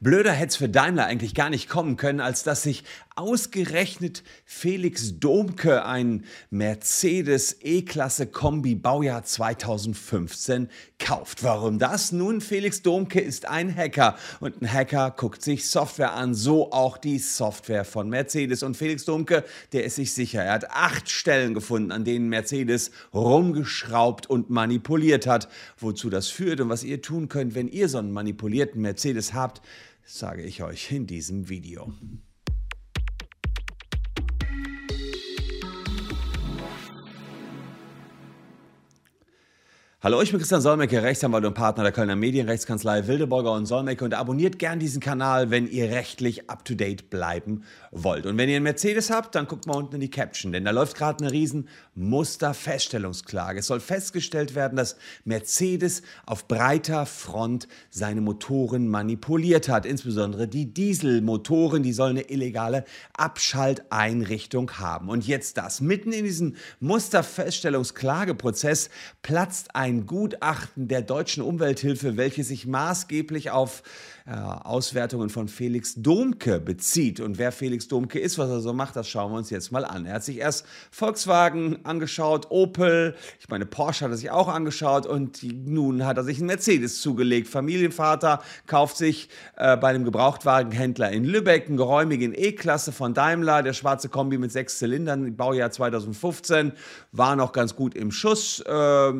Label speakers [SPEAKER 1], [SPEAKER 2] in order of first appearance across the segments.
[SPEAKER 1] Blöder hätte es für Daimler eigentlich gar nicht kommen können, als dass sich ausgerechnet Felix Domke ein Mercedes E-Klasse Kombi Baujahr 2015 kauft. Warum das? Nun, Felix Domke ist ein Hacker und ein Hacker guckt sich Software an, so auch die Software von Mercedes. Und Felix Domke, der ist sich sicher, er hat acht Stellen gefunden, an denen Mercedes rumgeschraubt und manipuliert hat. Wozu das führt und was ihr tun könnt, wenn ihr so einen manipulierten Mercedes habt, sage ich euch in diesem Video. Hallo, ich bin Christian Solmecke, Rechtsanwalt und Partner der Kölner Medienrechtskanzlei Wildeborger und Solmecke und abonniert gern diesen Kanal, wenn ihr rechtlich up-to-date bleiben wollt. Und wenn ihr einen Mercedes habt, dann guckt mal unten in die Caption, denn da läuft gerade eine riesen Musterfeststellungsklage. Es soll festgestellt werden, dass Mercedes auf breiter Front seine Motoren manipuliert hat, insbesondere die Dieselmotoren, die sollen eine illegale Abschalteinrichtung haben. Und jetzt das, mitten in diesem Musterfeststellungsklageprozess platzt ein ein Gutachten der deutschen Umwelthilfe, welches sich maßgeblich auf äh, Auswertungen von Felix Domke bezieht. Und wer Felix Domke ist, was er so macht, das schauen wir uns jetzt mal an. Er hat sich erst Volkswagen angeschaut, Opel, ich meine Porsche hat er sich auch angeschaut und nun hat er sich einen Mercedes zugelegt. Familienvater kauft sich äh, bei einem Gebrauchtwagenhändler in Lübeck einen geräumigen E-Klasse von Daimler, der schwarze Kombi mit sechs Zylindern, Baujahr 2015, war noch ganz gut im Schuss, äh,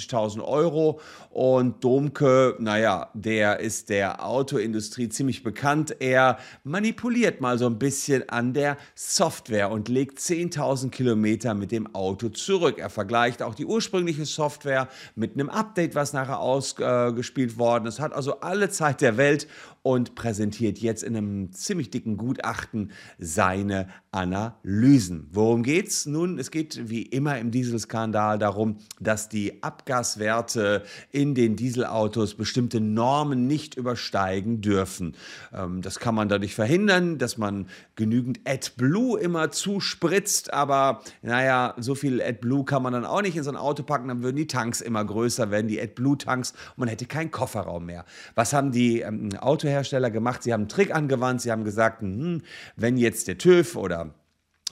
[SPEAKER 1] 25.000 Euro und Domke, naja, der ist der Autoindustrie ziemlich bekannt. Er manipuliert mal so ein bisschen an der Software und legt 10.000 Kilometer mit dem Auto zurück. Er vergleicht auch die ursprüngliche Software mit einem Update, was nachher ausgespielt worden ist. Hat also alle Zeit der Welt und präsentiert jetzt in einem ziemlich dicken Gutachten seine Analysen. Worum geht's? Nun, es geht wie immer im Dieselskandal darum, dass die Abgaswerte in den Dieselautos bestimmte Normen nicht übersteigen dürfen. Ähm, das kann man dadurch verhindern, dass man genügend AdBlue immer zuspritzt, aber naja, so viel AdBlue kann man dann auch nicht in so ein Auto packen, dann würden die Tanks immer größer werden, die AdBlue-Tanks, und man hätte keinen Kofferraum mehr. Was haben die ähm, Auto Autohersteller gemacht. Sie haben einen Trick angewandt. Sie haben gesagt, hm, wenn jetzt der TÜV oder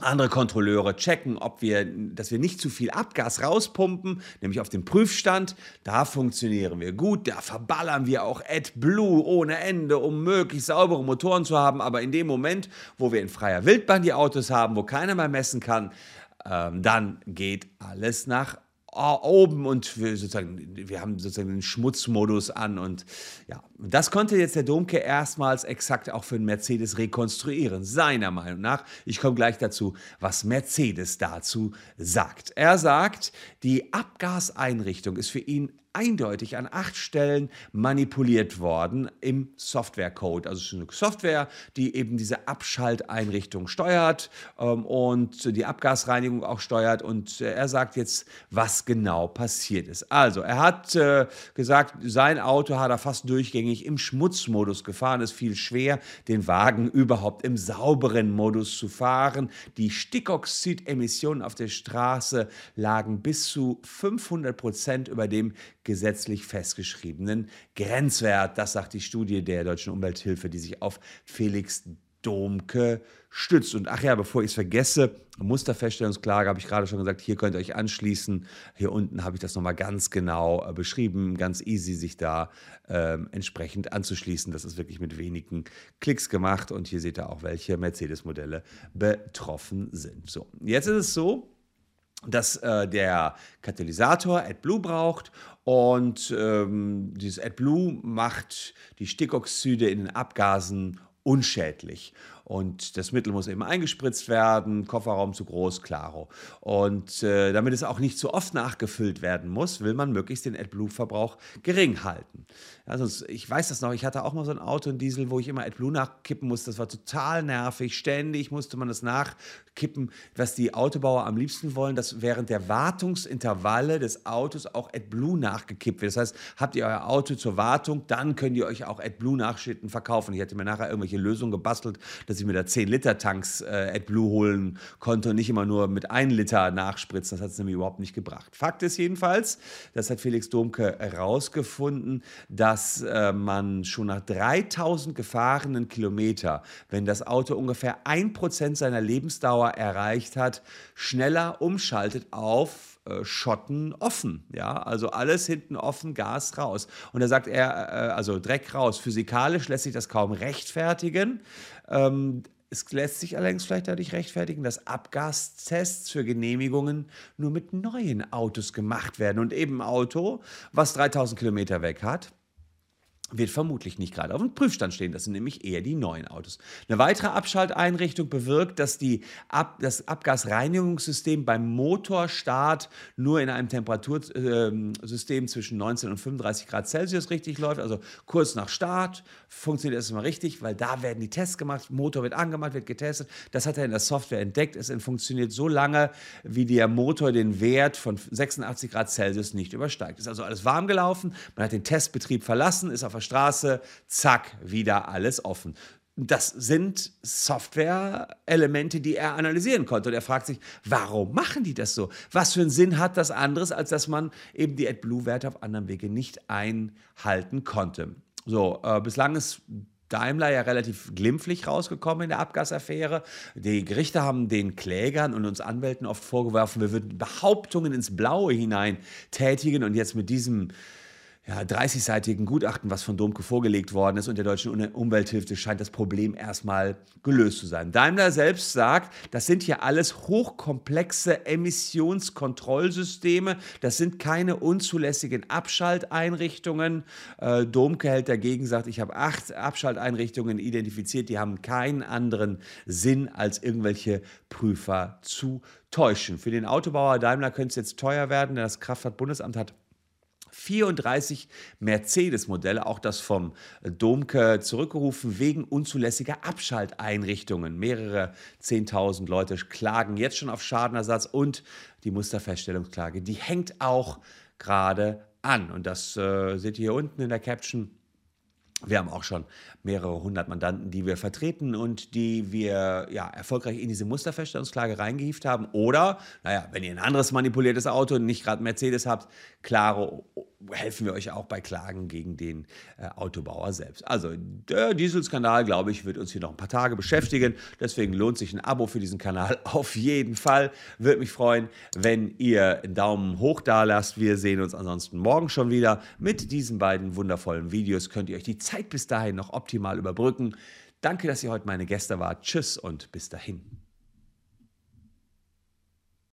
[SPEAKER 1] andere Kontrolleure checken, ob wir, dass wir nicht zu viel Abgas rauspumpen, nämlich auf dem Prüfstand. Da funktionieren wir gut, da verballern wir auch AdBlue ohne Ende, um möglichst saubere Motoren zu haben. Aber in dem Moment, wo wir in freier Wildbahn die Autos haben, wo keiner mehr messen kann, ähm, dann geht alles nach oben und wir, sozusagen, wir haben sozusagen den Schmutzmodus an und ja, das konnte jetzt der Domke erstmals exakt auch für den Mercedes rekonstruieren, seiner Meinung nach. Ich komme gleich dazu, was Mercedes dazu sagt. Er sagt, die Abgaseinrichtung ist für ihn eindeutig an acht Stellen manipuliert worden im Softwarecode. Also es ist eine Software, die eben diese Abschalteinrichtung steuert ähm, und die Abgasreinigung auch steuert. Und äh, er sagt jetzt, was genau passiert ist. Also er hat äh, gesagt, sein Auto hat er fast durchgängig im Schmutzmodus gefahren. Es fiel schwer, den Wagen überhaupt im sauberen Modus zu fahren. Die Stickoxidemissionen auf der Straße lagen bis zu 500 Prozent über dem gesetzlich festgeschriebenen Grenzwert. Das sagt die Studie der Deutschen Umwelthilfe, die sich auf Felix Domke stützt. Und ach ja, bevor ich es vergesse, Musterfeststellungsklage habe ich gerade schon gesagt, hier könnt ihr euch anschließen. Hier unten habe ich das nochmal ganz genau äh, beschrieben, ganz easy sich da äh, entsprechend anzuschließen. Das ist wirklich mit wenigen Klicks gemacht und hier seht ihr auch, welche Mercedes-Modelle betroffen sind. So, jetzt ist es so, dass äh, der Katalysator AdBlue braucht und ähm, dieses AdBlue macht die Stickoxide in den Abgasen unschädlich. Und das Mittel muss eben eingespritzt werden, Kofferraum zu groß, klaro. Und äh, damit es auch nicht zu oft nachgefüllt werden muss, will man möglichst den AdBlue-Verbrauch gering halten. Also ich weiß das noch, ich hatte auch mal so ein Auto, ein Diesel, wo ich immer AdBlue nachkippen musste. Das war total nervig. Ständig musste man das nachkippen, was die Autobauer am liebsten wollen, dass während der Wartungsintervalle des Autos auch AdBlue nachgekippt wird. Das heißt, habt ihr euer Auto zur Wartung, dann könnt ihr euch auch AdBlue nachschütten, verkaufen. Ich hätte mir nachher irgendwelche Lösungen gebastelt, dass plötzlich mit der 10-Liter-Tanks äh, AdBlue holen konnte und nicht immer nur mit 1 Liter nachspritzen. Das hat es nämlich überhaupt nicht gebracht. Fakt ist jedenfalls, das hat Felix Domke herausgefunden, dass äh, man schon nach 3000 gefahrenen Kilometer, wenn das Auto ungefähr 1% seiner Lebensdauer erreicht hat, schneller umschaltet auf Schotten offen. Ja, also alles hinten offen, Gas raus. Und da sagt er, äh, also Dreck raus. Physikalisch lässt sich das kaum rechtfertigen. Ähm, es lässt sich allerdings vielleicht dadurch rechtfertigen, dass Abgastests für Genehmigungen nur mit neuen Autos gemacht werden. Und eben ein Auto, was 3000 Kilometer weg hat, wird vermutlich nicht gerade auf dem Prüfstand stehen. Das sind nämlich eher die neuen Autos. Eine weitere Abschalteinrichtung bewirkt, dass die Ab das Abgasreinigungssystem beim Motorstart nur in einem Temperatursystem äh, zwischen 19 und 35 Grad Celsius richtig läuft. Also kurz nach Start funktioniert das immer richtig, weil da werden die Tests gemacht, Motor wird angemacht, wird getestet. Das hat er in der Software entdeckt. Es funktioniert so lange, wie der Motor den Wert von 86 Grad Celsius nicht übersteigt. Ist also alles warm gelaufen, man hat den Testbetrieb verlassen, ist auf der Straße, zack, wieder alles offen. Das sind Software-Elemente, die er analysieren konnte. Und er fragt sich, warum machen die das so? Was für einen Sinn hat das anderes, als dass man eben die AdBlue-Werte auf anderem Wege nicht einhalten konnte? So, äh, bislang ist Daimler ja relativ glimpflich rausgekommen in der Abgasaffäre. Die Gerichte haben den Klägern und uns Anwälten oft vorgeworfen, wir würden Behauptungen ins Blaue hinein tätigen und jetzt mit diesem ja, 30-seitigen Gutachten, was von Domke vorgelegt worden ist und der deutschen Umwelthilfe, scheint das Problem erstmal gelöst zu sein. Daimler selbst sagt, das sind hier alles hochkomplexe Emissionskontrollsysteme, das sind keine unzulässigen Abschalteinrichtungen. Äh, Domke hält dagegen, sagt, ich habe acht Abschalteinrichtungen identifiziert, die haben keinen anderen Sinn, als irgendwelche Prüfer zu täuschen. Für den Autobauer Daimler könnte es jetzt teuer werden, denn das Kraftfahrtbundesamt hat 34 Mercedes-Modelle, auch das vom Domke zurückgerufen, wegen unzulässiger Abschalteinrichtungen. Mehrere 10.000 Leute klagen jetzt schon auf Schadenersatz und die Musterfeststellungsklage, die hängt auch gerade an. Und das äh, seht ihr hier unten in der Caption. Wir haben auch schon mehrere hundert Mandanten, die wir vertreten und die wir ja, erfolgreich in diese Musterfeststellungsklage reingehieft haben. Oder, naja, wenn ihr ein anderes manipuliertes Auto und nicht gerade Mercedes habt, klare helfen wir euch auch bei Klagen gegen den äh, Autobauer selbst. Also der Dieselskandal, glaube ich, wird uns hier noch ein paar Tage beschäftigen. Deswegen lohnt sich ein Abo für diesen Kanal auf jeden Fall. Würde mich freuen, wenn ihr einen Daumen hoch da lasst. Wir sehen uns ansonsten morgen schon wieder. Mit diesen beiden wundervollen Videos könnt ihr euch die Zeit bis dahin noch optimal überbrücken. Danke, dass ihr heute meine Gäste wart. Tschüss und bis dahin.